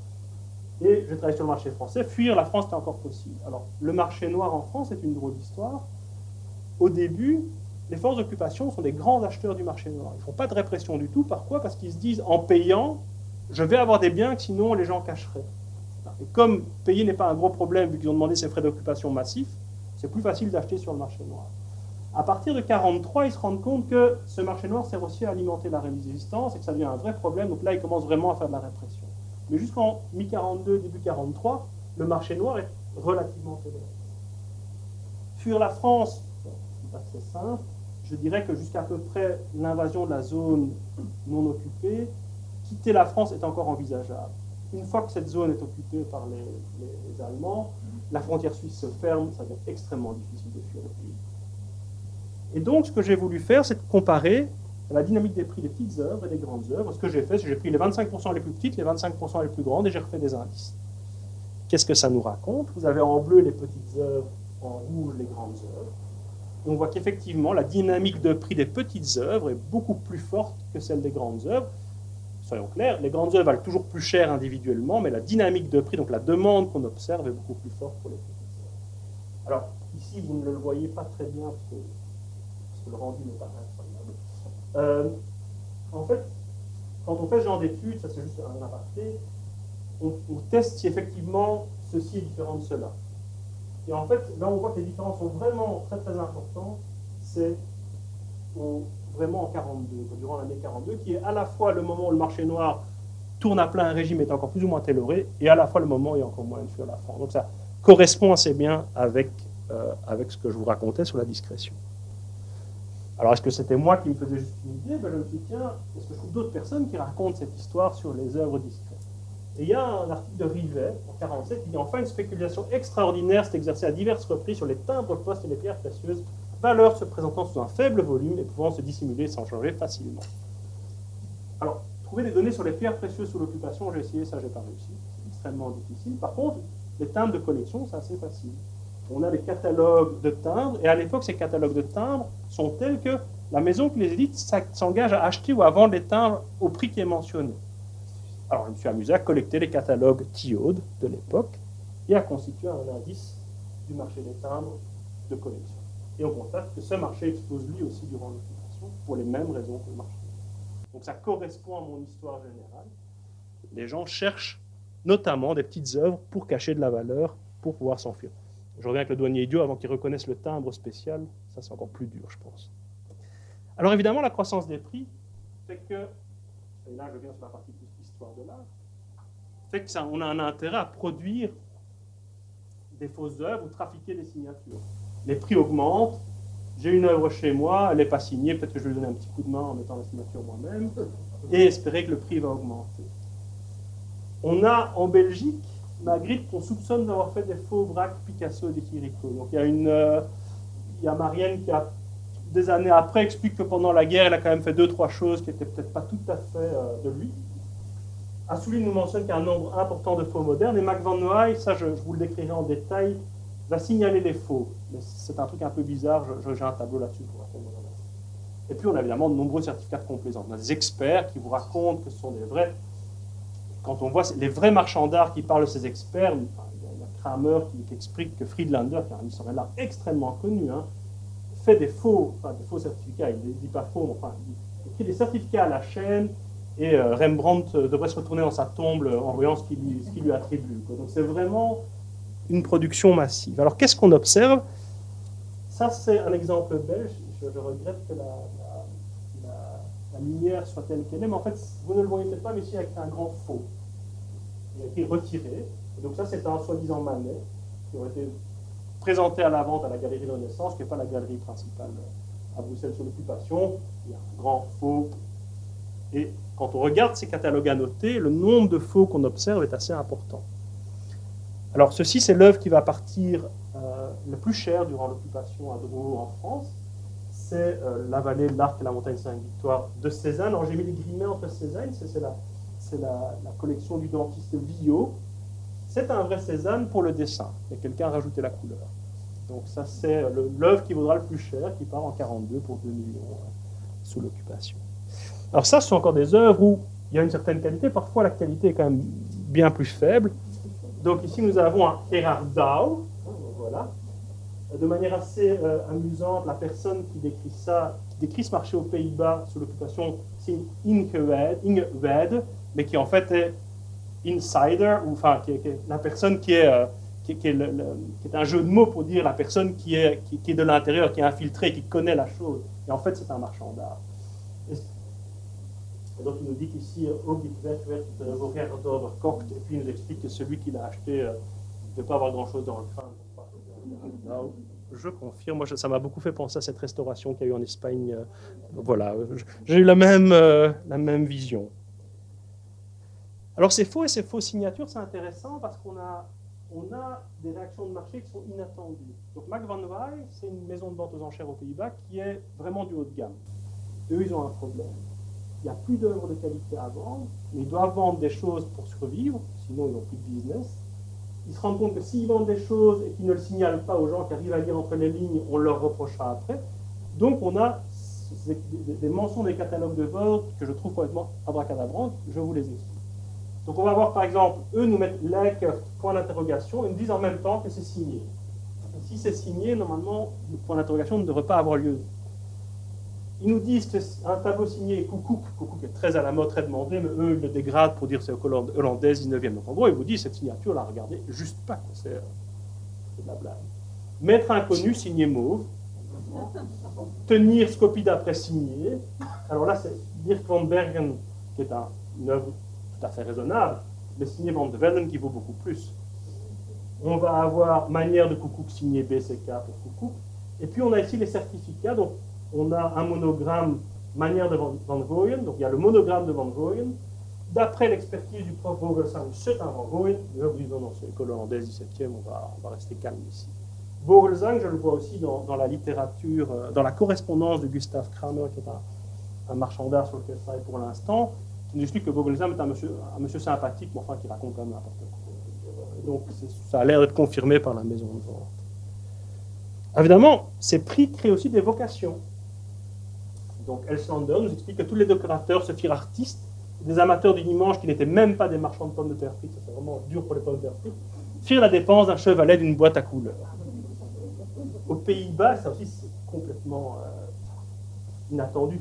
[SPEAKER 4] Et je travaille sur le marché français. Fuir la France, c'est encore possible. Alors, le marché noir en France est une drôle d'histoire. Au début, les forces d'occupation sont des grands acheteurs du marché noir. Ils ne font pas de répression du tout. Pourquoi Parce qu'ils se disent, en payant, je vais avoir des biens que sinon les gens cacheraient. Et comme payer n'est pas un gros problème, vu qu'ils ont demandé ces frais d'occupation massifs, c'est plus facile d'acheter sur le marché noir. À partir de 1943, ils se rendent compte que ce marché noir sert aussi à alimenter la résistance et que ça devient un vrai problème. Donc là, ils commencent vraiment à faire de la répression. Mais jusqu'en mi-42, début 43, le marché noir est relativement toléré. Fuir la France, c'est pas très simple je dirais que jusqu'à peu près l'invasion de la zone non occupée, quitter la France est encore envisageable. Une fois que cette zone est occupée par les, Allemands, la frontière suisse se ferme, ça devient extrêmement difficile de fuir le pays. Et donc, ce que j'ai voulu faire, c'est de comparer la dynamique des prix des petites œuvres et des grandes œuvres. Ce que j'ai fait, c'est que j'ai pris les 25% les plus petites, les 25% les plus grandes, et j'ai refait des indices. Qu'est-ce que ça nous raconte? Vous avez en bleu les petites œuvres, en rouge les grandes œuvres. on voit qu'effectivement, la dynamique de prix des petites œuvres est beaucoup plus forte que celle des grandes œuvres. Soyons clairs, les grandes œuvres valent toujours plus cher individuellement, mais la dynamique de prix, donc la demande qu'on observe, est beaucoup plus forte pour les petites œuvres. Alors, ici, vous ne le voyez pas très bien parce que, le rendu n'est pas en fait, quand on fait ce genre d'études, ça c'est juste un aparté, on, teste si effectivement ceci est différent de cela. Et en fait, là on voit que les différences sont vraiment très très importantes, c'est vraiment en 42, durant l'année 42, qui est à la fois le moment où le marché noir tourne à plein, un régime est encore plus ou moins téloré, et à la fois le moment où il y a encore moins de flux à la fin. Donc ça correspond assez bien avec, euh, avec ce que je vous racontais sur la discrétion. Alors, est-ce que c'était moi qui me faisais juste une idée? Ben, Je me dis, tiens, est-ce que je trouve d'autres personnes qui racontent cette histoire sur les œuvres discrètes Et il y a un article de Rivet, en 47, qui dit Enfin, une spéculation extraordinaire s'est exercée à diverses reprises sur les timbres postes et les pierres précieuses, valeur se présentant sous un faible volume et pouvant se dissimuler sans changer facilement. Alors, trouver des données sur les pierres précieuses sous l'occupation, j'ai essayé, ça, j'ai pas réussi. C'est extrêmement difficile. Par contre, les timbres de collection, c'est assez facile on a des catalogues de timbres, et à l'époque, ces catalogues de timbres sont tels que la maison qui les édite s'engage à acheter ou à vendre les timbres au prix qui est mentionné. Alors, je me suis amusé à collecter les catalogues Thiaude de l'époque et à constituer un indice du marché des timbres de collection. Et on constate que ce marché explose lui aussi durant l'occupation pour les mêmes raisons que le marché. Donc ça correspond à mon histoire générale. Les gens cherchent notamment des petites œuvres pour cacher de la valeur, pour pouvoir s'enfuir. Je reviens avec le douanier idiot avant qu'il reconnaisse le timbre spécial. Ça, c'est encore plus dur, je pense. Alors évidemment, la croissance des prix fait que, et là je viens sur la partie plus histoire de l'art, fait que ça, on a un intérêt à produire des fausses œuvres ou trafiquer des signatures. Les prix augmentent. J'ai une œuvre chez moi, elle n'est pas signée, peut-être que je vais lui donner un petit coup de main en mettant la signature moi-même, et espérer que le prix va augmenter. On a en Belgique Magritte qu'on soupçonne d'avoir fait des faux vracs Picasso et des Chirico. Donc il y a une, euh, il y a Marianne qui des années après explique que pendant la guerre, elle a quand même fait deux trois choses qui n'étaient peut-être pas tout à fait euh, de lui. Assouline nous mentionne qu'il y a un nombre important de faux modernes et Mac Van Noy, ça je, vous le décrirai en détail, va signaler les faux. Mais c'est un truc un peu bizarre, j'ai un tableau là-dessus pour raconter. Et puis on a évidemment de nombreux certificats de complaisance. On a des experts qui vous racontent que ce sont des vrais quand on voit les vrais marchands d'art qui parlent de ces experts, il y a Kramer qui, explique que Friedlander, qui est un historien d'art extrêmement connu, hein, fait des faux, des faux certificats, il ne dit pas faux, il écrit des certificats à la chaîne, et euh, Rembrandt euh, devrait se retourner dans sa tombe en voyant ce qu'il lui, attribue. Donc c'est vraiment une production massive. Alors qu'est-ce qu'on observe? Ça c'est un exemple belge, je, regrette que la, lumière soit telle qu'elle est, mais en fait vous ne le voyez peut-être pas, mais ici avec un grand faux a été retiré. donc ça, c'est un soi-disant Manet qui aurait été présenté à la vente à la Galerie Renaissance, qui n'est pas la galerie principale à Bruxelles sur l'occupation. Il y a un grand faux. Et quand on regarde ces catalogues annotés, le nombre de faux qu'on observe est assez important. Alors ceci, c'est l'œuvre qui va partir euh, le plus cher durant l'occupation à Drouot en France. C'est euh, La vallée, l'arc et la montagne Sainte-Victoire de Cézanne. Alors j'ai mis des guillemets entre Cézanne, c'est la c'est la, collection du dentiste Villot. C'est un vrai Cézanne pour le dessin, et quelqu'un a rajouté la couleur. Donc ça, c'est l'œuvre qui vaudra le plus cher, qui part en 42 pour 2 millions euh, sous l'occupation. Alors ça, ce sont encore des œuvres où il y a une certaine qualité, parfois la qualité est quand même bien plus faible. Donc ici, nous avons un Erard Dow, voilà. De manière assez euh, amusante, la personne qui décrit ça, qui décrit ce marché aux Pays-Bas sous l'occupation, c'est Ingewed, mais qui en fait est insider, ou enfin qui est, la personne qui est, euh, qui, est un jeu de mots pour dire la personne qui est, qui, est de l'intérieur, qui est infiltrée, qui connaît la chose. Et en fait, c'est un marchand d'art. Et donc, il nous dit qu'ici, Ogit werd et puis il nous explique que celui qui l'a acheté euh, ne peut pas avoir grand-chose dans le crâne. Je confirme, moi ça m'a beaucoup fait penser à cette restauration qu'il y a eu en Espagne. Euh, voilà, j'ai eu la même, la même vision. Alors ces faux et ces fausses signatures, c'est intéressant parce qu'on a, on a des réactions de marché qui sont inattendues. Donc Mac Van Wy, c'est une maison de vente aux enchères aux Pays-Bas qui est vraiment du haut de gamme. Eux, ils ont un problème. Il n'y a plus d'œuvres de qualité à vendre, mais ils doivent vendre des choses pour survivre, sinon ils n'ont plus de business. Ils se rendent compte que s'ils vendent des choses et qu'ils ne le signalent pas aux gens qui arrivent à lire entre les lignes, on leur reprochera après. Donc on a des, mentions des catalogues de vote que je trouve complètement abracadabrantes, je vous les explique. Donc on va voir par exemple, eux nous mettent like, point d'interrogation, et nous disent en même temps que c'est signé. si c'est signé, normalement, le point d'interrogation ne devrait pas avoir lieu. Ils nous disent qu'un tableau signé Coucou qui est très à la mode, très demandé, mais eux, ils le dégradent pour dire c'est hollandaise 19e. Donc en gros, ils vous disent cette signature, la regardez juste pas, c'est de la blague. Maître inconnu, signé mauve. Tenir Scopie d'après signé. Alors là, c'est Dirk van Bergen, qui est une œuvre tout à fait raisonnable, mais signé Van de Velde qui vaut beaucoup plus. On va avoir manière de Coucou signé BCK pour Coucou. Et puis on a ici les certificats. Donc on a un monogramme manière de Van, Gooyen, donc il y a le monogramme de Van Gooyen. D'après l'expertise du prof Vogelsang, c'est un Van Gooyen. Je vous dis non, non, c'est l'école hollandaise 17e, on va, on va rester calme ici. Vogelsang, je le vois aussi dans, dans, la littérature, euh, dans la correspondance de Gustav Kramer, qui est un, un marchand d'art sur lequel je travaille pour l'instant, qui nous explique que Vogelsang est un monsieur, un monsieur sympathique, mais enfin qui raconte quand même n'importe quoi. Donc ça a l'air d'être confirmé par la maison de vente. Évidemment, ces prix créent aussi des vocations. Donc Elslander nous explique que tous les décorateurs se firent artistes, des amateurs du dimanche qui n'étaient même pas des marchands de pommes de terre frites, c'est vraiment dur pour les pommes de terre frites, firent la dépense d'un chevalet d'une boîte à couleurs. Aux Pays-Bas, ça aussi c'est complètement euh, inattendu.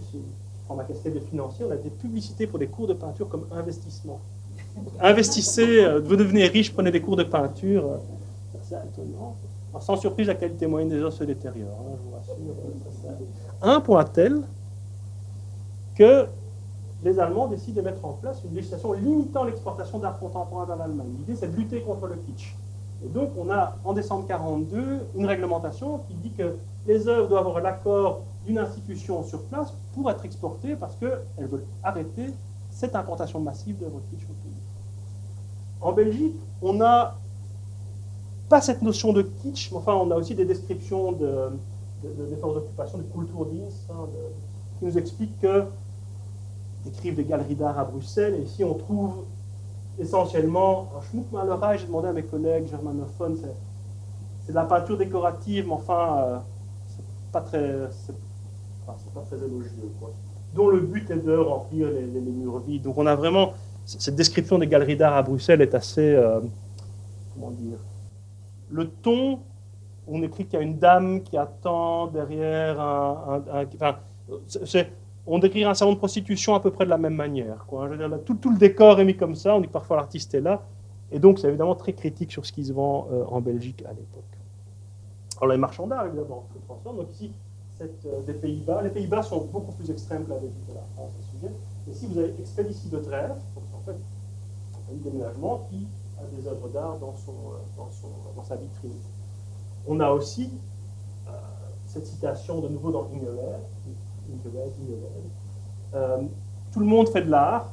[SPEAKER 4] Prend ma casquette de financier, on a des publicités pour des cours de peinture comme investissement. Investissez, euh, vous devenez riche, prenez des cours de peinture. Euh, c'est étonnant. sans surprise, la qualité moyenne des œuvres se détériore, hein, je vous rassure. Un point tel que les Allemands décident de mettre en place une législation limitant l'exportation d'art contemporain vers l'Allemagne. L'idée, c'est de lutter contre le kitsch. Et donc, on a en décembre 1942 une réglementation qui dit que les œuvres doivent avoir l'accord d'une institution sur place pour être exportées parce qu'elles veulent arrêter cette importation massive d'œuvres kitsch au pays. En Belgique, on n'a pas cette notion de kitsch, mais enfin, on a aussi des descriptions de, des forces d'occupation, de Kulturdienst, hein, qui nous expliquent que écrivent des galeries d'art à Bruxelles. Et ici, on trouve essentiellement un schmuck J'ai demandé à mes collègues germanophones, c'est de la peinture décorative, mais enfin, euh, c'est pas très, c'est pas très élogieux, quoi. Dont le but est de remplir les, murs vides. Donc, on a vraiment cette description des galeries d'art à Bruxelles est assez, euh, comment dire, le ton. On écrit qu'il y a une dame qui attend derrière un, un, enfin, on décrit un salon de prostitution à peu près de la même manière. Tout, le décor est mis comme ça, on dit que parfois l'artiste est là, et donc c'est évidemment très critique sur ce qui se vend euh, en Belgique à l'époque. Alors les marchands d'art, évidemment, se transforment. Donc ici, cette, euh, des Pays-Bas. Les Pays-Bas sont beaucoup plus extrêmes que la Belgique et la France à ce sujet. Ici, vous avez Expéditie de Trèves, en fait, un déménagement qui a des œuvres d'art dans, euh, sa vitrine. On a aussi cette citation de nouveau dans Ingler, euh, tout le monde fait de l'art.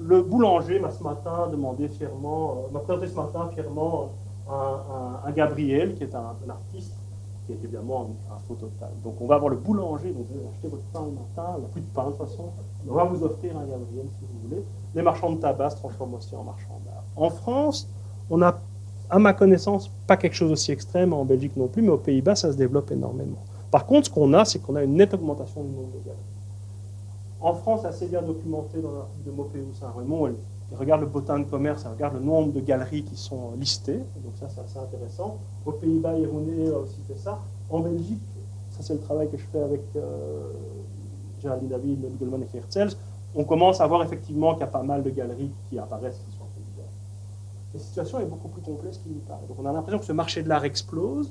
[SPEAKER 4] Le boulanger m'a ce matin demandé fièrement, euh, m'a présenté ce matin fièrement un, Gabriel, qui est un, artiste, qui est évidemment un, faux total. Donc on va avoir le boulanger, vous achetez votre pain le matin, il plus de pain de toute façon, on va vous offrir un Gabriel si vous voulez. Les marchands de tabac se transforment aussi en marchands d'art. En France, on a, à ma connaissance, pas quelque chose aussi extrême, en Belgique non plus, mais aux Pays-Bas, ça se développe énormément. Par contre, ce qu'on a, c'est qu'on a une nette augmentation du nombre de galeries. En France, assez bien documenté dans l'article de Maupéou Saint-Raymond. Il regarde le botin de commerce, il regarde le nombre de galeries qui sont listées. Donc ça, c'est assez intéressant. Aux Pays-Bas, Ironé a aussi fait ça. En Belgique, ça c'est le travail que je fais avec euh, Géraldine David, Goldman et Herzels. On commence à voir effectivement qu'il y a pas mal de galeries qui apparaissent qui sont en La situation est beaucoup plus complexe qu'il n'y paraît. Donc on a l'impression que ce marché de l'art explose,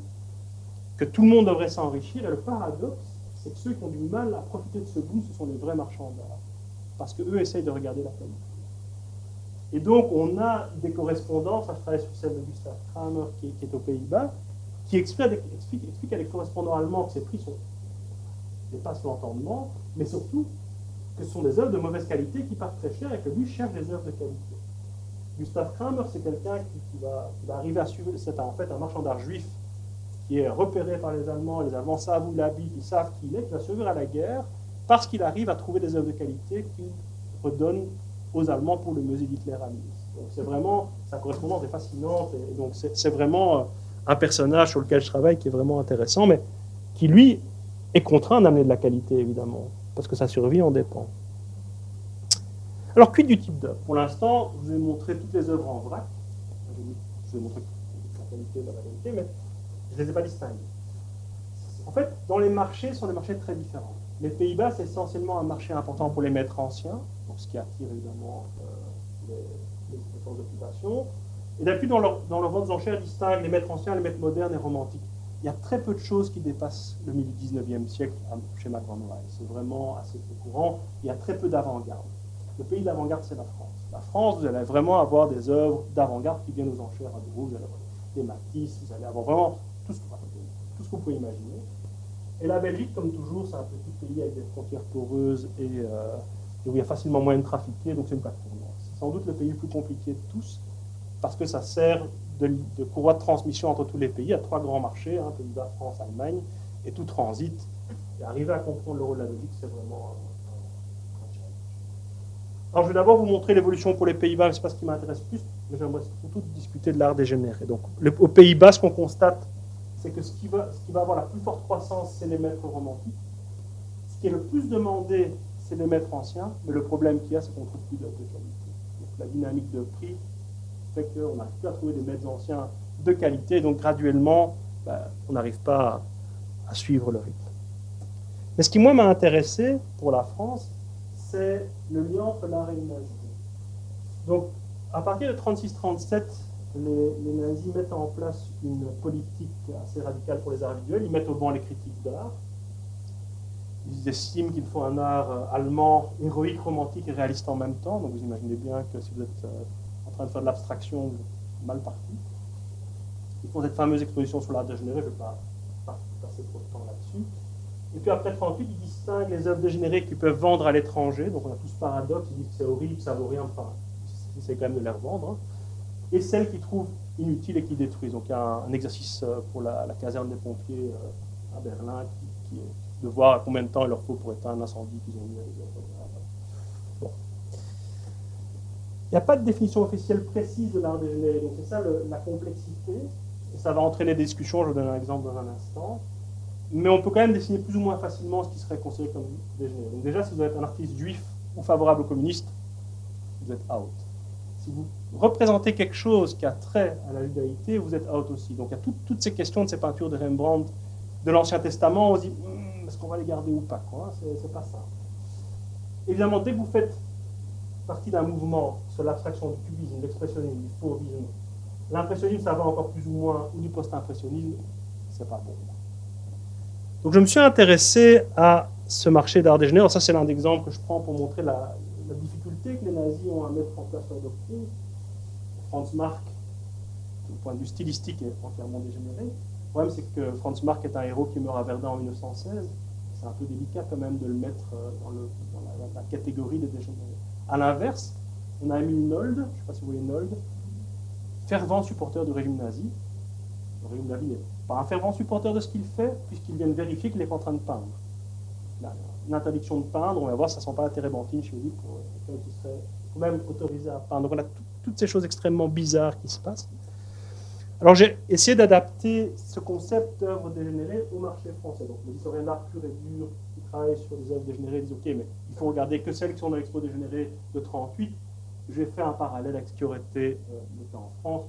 [SPEAKER 4] que tout le monde devrait s'enrichir. Et le paradoxe, c'est que ceux qui ont du mal à profiter de ce boom, ce sont les vrais marchands d'art. Parce qu'eux essayent de regarder la qualité. Et donc, on a des correspondances, je travaille sur celle de Gustav Kramer, qui, est aux Pays-Bas, qui explique, à des correspondants allemands que ces prix sont, dépassent l'entendement, mais surtout que ce sont des œuvres de mauvaise qualité qui partent très cher et que lui cherche des œuvres de qualité. Gustav Kramer, c'est quelqu'un qui, va, qui, va, arriver à suivre, c'est en fait un marchand d'art juif qui est repéré par les Allemands, les Allemands savent où il habite, ils savent qui il est, qui va survivre à la guerre, parce qu'il arrive à trouver des œuvres de qualité qu'il redonne aux Allemands pour le musée d'Hitler à Nice. Donc c'est vraiment, sa correspondance est fascinante, et donc c'est vraiment euh, un personnage sur lequel je travaille qui est vraiment intéressant, mais qui lui est contraint d'amener de la qualité, évidemment, parce que sa survie en dépend. Alors, quid du type d'œuvre Pour l'instant, je vous ai montré toutes les œuvres en vrac. Je vous ai montré la qualité la qualité, mais je ne les ai pas distinguées. En fait, dans les marchés, ce sont des marchés très différents. Les Pays-Bas, c'est essentiellement un marché important pour les maîtres anciens, donc ce qui attire évidemment euh, les, forces d'occupation. Et d'habitude, dans leur, dans leur vente enchères, distinguent les maîtres anciens, les maîtres modernes et romantiques. Il y a très peu de choses qui dépassent le milieu du 19e siècle chez McGonagall. C'est vraiment assez courant. Il y a très peu d'avant-garde. Le pays d'avant-garde, c'est la France. La France, vous allez vraiment avoir des œuvres d'avant-garde qui viennent aux enchères à vous. Vous allez avoir des Matisse, vous allez avoir vraiment tout ce, ce vous pouvez imaginer. Et la Belgique, comme toujours, c'est un petit pays avec des frontières poreuses et, euh, où il y a facilement moyen de trafiquer, donc c'est une plateforme. C'est sans doute le pays le plus compliqué de tous, parce que ça sert de, courroie de transmission entre tous les pays. A trois grands marchés, hein, Pays-Bas, France, Allemagne, et tout transite. Et arriver à comprendre le rôle de la Belgique, c'est vraiment un, challenge. Alors je vais d'abord vous montrer l'évolution pour les Pays-Bas, c'est pas ce qui m'intéresse plus, mais j'aimerais surtout discuter de l'art dégénéré. Donc aux Pays-Bas, ce qu'on constate, c'est que ce qui, va, ce qui va avoir la plus forte croissance, c'est les maîtres romantiques. Ce qui est le plus demandé, c'est les maîtres anciens, mais le problème qu'il y a, c'est qu'on ne trouve plus d'œuvres de qualité. Donc la dynamique de prix fait qu'on n'arrive plus à trouver des maîtres anciens de qualité, donc graduellement, ben, on n'arrive pas à, suivre le rythme. Mais ce qui, moi, m'a intéressé pour la France, c'est le lien entre l'art et nazisme. Donc, à partir de 36-37, les, nazis mettent en place une politique assez radicale pour les arts visuels. Ils mettent au banc les critiques d'art. Ils estiment qu'il faut un art euh, allemand héroïque, romantique et réaliste en même temps. Donc vous imaginez bien que si vous êtes euh, en train de faire de l'abstraction, mal parti. Ils font cette fameuse exposition sur l'art dégénéré, je ne vais pas, passer trop de temps là-dessus. Et puis après 38, ils distinguent les œuvres dégénérées qu'ils peuvent vendre à l'étranger. Donc on a tous ce paradoxe, ils disent que c'est horrible, ça vaut rien, enfin, c'est quand même de les revendre. Hein et celles qui trouvent inutiles et qui détruisent. Donc il y a un, exercice euh, pour la, caserne des pompiers euh, à Berlin qui, est de voir combien de temps il leur faut pour éteindre un incendie qu'ils ont à bon. Il n'y a pas de définition officielle précise de l'art dégénéré, donc c'est ça la complexité. Et ça va entraîner des discussions, je vous donne un exemple dans un instant. Mais on peut quand même dessiner plus ou moins facilement ce qui serait considéré comme dégénéré. Donc déjà, si vous êtes un artiste juif ou favorable aux communistes, vous êtes out si vous représentez quelque chose qui a trait à la judaïté, vous êtes out aussi. Donc il toutes ces questions de ces peintures de Rembrandt de l'Ancien Testament, on se dit, hmm, est-ce qu'on va les garder ou pas quoi C'est pas ça. Évidemment, dès que vous faites partie d'un mouvement sur l'abstraction du cubisme, l'expressionnisme, du fauvisme, l'impressionnisme, ça va encore plus ou moins, ou du post-impressionnisme, c'est pas bon. Donc je me suis intéressé à ce marché d'art dégénéré. Ça, c'est l'un des exemples que je prends pour montrer la difficulté que les nazis ont à mettre en place leur doctrine. Franz Marc, du point de vue stylistique, est entièrement dégénéré. Le problème, c'est que Franz Marc est un héros qui meurt à Verdun en 1916. C'est un peu délicat quand même de le mettre euh, dans, la, catégorie des dégénérés. À l'inverse, on a Emile Nold, je ne sais pas si vous voyez Nold, fervent supporter du régime nazi. Le régime nazi n'est pas un fervent supporter de ce qu'il fait, puisqu'il vient de vérifier qu'il n'est pas en train de peindre une interdiction de peindre, on va voir, ça ne sent pas la térébenthine chez lui, pour quelqu'un qui serait quand même autorisé à peindre. Donc voilà toutes ces choses extrêmement bizarres qui se passent. Alors j'ai essayé d'adapter ce concept d'œuvre dégénérée au marché français. Donc les historiens d'art pur et dur qui travaillent sur des œuvres dégénérées disent ok, mais il faut regarder que celles qui sont dans l'expo dégénérée de 38. J'ai fait un parallèle avec ce qui aurait été euh, en France.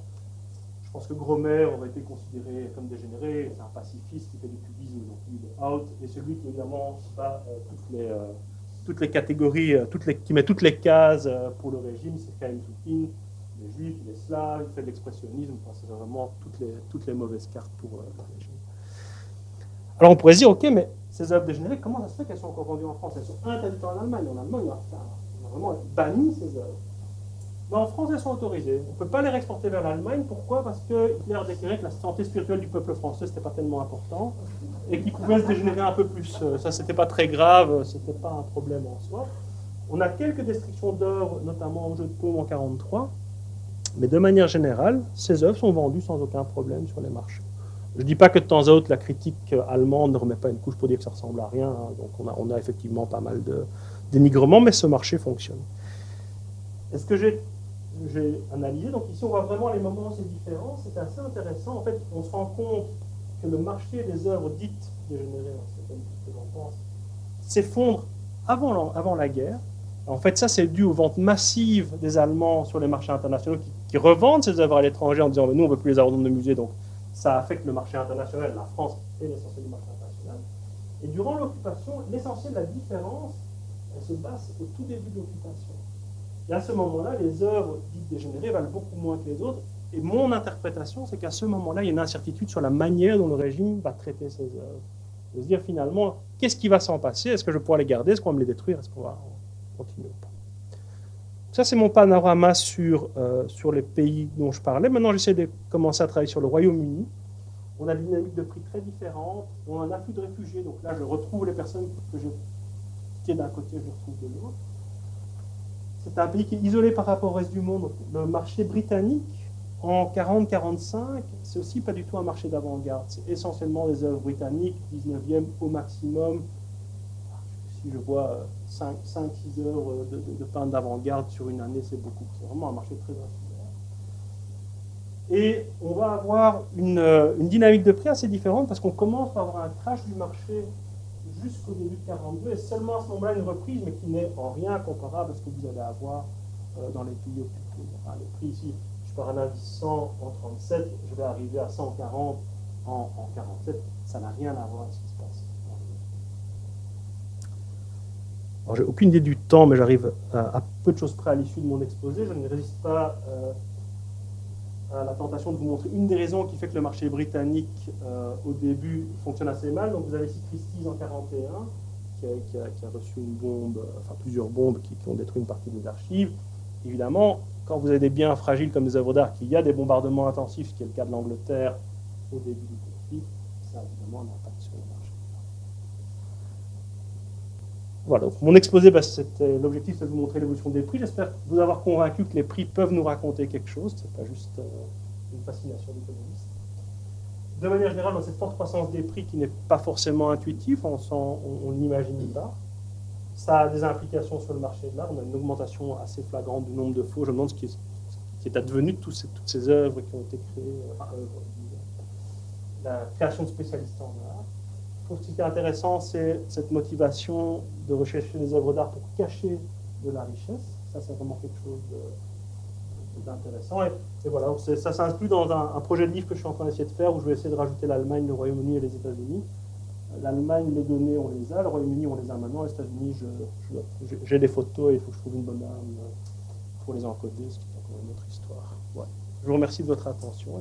[SPEAKER 4] Je pense que Gromer aurait été considéré comme dégénéré, c'est un pacifiste qui fait du cubisme, donc il est out, et celui qui évidemment pas euh, toutes, les, euh, toutes les catégories, euh, les, qui met toutes les cases pour le régime, c'est Karim Soukine, les juifs, les slaves, il fait de l'expressionnisme, c'est vraiment toutes les, les mauvaises cartes pour le régime. Alors on pourrait se dire, ok, mais ces œuvres dégénérées, comment ça se fait qu'elles sont encore vendues en France? Elles sont interdites en Allemagne. En Allemagne, on a vraiment banni ces œuvres en France, elles sont autorisées. On ne peut pas les exporter vers l'Allemagne. Pourquoi? Parce que Hitler a déclaré que la santé spirituelle du peuple français, n'était pas tellement important et qu'il pouvait se dégénérer un peu plus. Euh, ça, c'était pas très grave, ce n'était pas un problème en soi. On a quelques destructions d'œuvres, notamment au jeu de paume en 1943, mais de manière générale, ces œuvres sont vendues sans aucun problème sur les marchés. Je ne dis pas que de temps à autre, la critique allemande ne remet pas une couche pour dire que ça ressemble à rien. Hein. Donc on a, effectivement pas mal de dénigrement, mais ce marché fonctionne. Est-ce que j'ai analysé? Donc ici, on voit vraiment les moments c'est différent. C'est assez intéressant. En fait, on se rend compte que le marché des œuvres dites dégénérées, c'est comme ce que j'en pense, s'effondre avant la guerre. En fait, ça, c'est dû aux ventes massives des Allemands sur les marchés internationaux qui, revendent ces œuvres à l'étranger en disant Nous, on ne veut plus les avoir dans nos musées. Donc, ça affecte le marché international. La France est l'essentiel du marché international. Et durant l'occupation, l'essentiel de la différence, elle se passe au tout début de l'occupation. Et à ce moment-là, les œuvres dites dégénérées valent beaucoup moins que les autres. Et mon interprétation, c'est qu'à ce moment-là, il y a une incertitude sur la manière dont le régime va traiter ces œuvres. De se dire finalement, qu'est-ce qui va s'en passer? Est-ce que je pourrai les garder? Est-ce qu'on va me les détruire? Est-ce qu'on va Ça, c'est mon panorama sur, euh, sur les pays dont je parlais. Maintenant, j'essaie de commencer à travailler sur le Royaume-Uni. On a une dynamique de prix très différente. On a un afflux de réfugiés. Donc là, je retrouve les personnes que j'ai quittées d'un côté, je retrouve de l'autre. C'est un pays qui est isolé par rapport au reste du monde. Le marché britannique, en 40-45, c'est aussi pas du tout un marché d'avant-garde. C'est essentiellement des œuvres britanniques, 19e au maximum. Si je vois 5-6 œuvres de, de, peintres d'avant-garde sur une année, c'est beaucoup. C'est vraiment un marché très insulaire. Et on va avoir une, une, dynamique de prix assez différente parce qu'on commence à avoir un crash du marché jusqu'au début de 42 et seulement à ce moment-là une reprise, mais qui n'est en rien comparable à ce que vous allez avoir euh, dans les pays occupés. Enfin, les prix ici, je pars un indice 100 en 37, je vais arriver à 140 en, en 47, ça n'a rien à voir avec ce qui se passe. Alors, j'ai aucune idée du temps, mais j'arrive à, peu de choses près à l'issue de mon exposé. Je ne résiste pas euh, à la tentation de vous montrer une des raisons qui fait que le marché britannique, euh, au début, fonctionne assez mal. Donc, vous avez ici Christie's en 41, qui a, reçu une bombe, enfin plusieurs bombes qui, ont détruit une partie des archives. Évidemment, quand vous avez des biens fragiles comme des œuvres d'art, qu'il y a des bombardements intensifs, ce qui est le cas de l'Angleterre au début du conflit, ça a évidemment un impact sur le marché. Voilà, mon exposé, bah, l'objectif, c'est de vous montrer l'évolution des prix. J'espère vous avoir convaincu que les prix peuvent nous raconter quelque chose, c'est pas juste euh, une fascination d'économiste. De manière générale, dans cette forte croissance des prix qui n'est pas forcément intuitive, on n'imagine pas, ça a des implications sur le marché de l'art. On a une augmentation assez flagrante du nombre de faux. Je me demande ce qui est, advenu de toutes ces, œuvres qui ont été créées, enfin, la création de spécialistes en art ce qui est intéressant, c'est cette motivation de rechercher des œuvres d'art pour cacher de la richesse. Ça, c'est vraiment quelque chose d'intéressant. Et, voilà, ça s'inscrit dans un, projet de livre que je suis en train d'essayer de faire où je vais essayer de rajouter l'Allemagne, le Royaume-Uni et les États-Unis. L'Allemagne, les données, on les a. Le Royaume-Uni, on les a maintenant. Les États-Unis, j'ai des photos et il faut que je trouve une bonne arme pour les encoder, ce qui est encore une autre histoire. Je vous remercie de votre attention.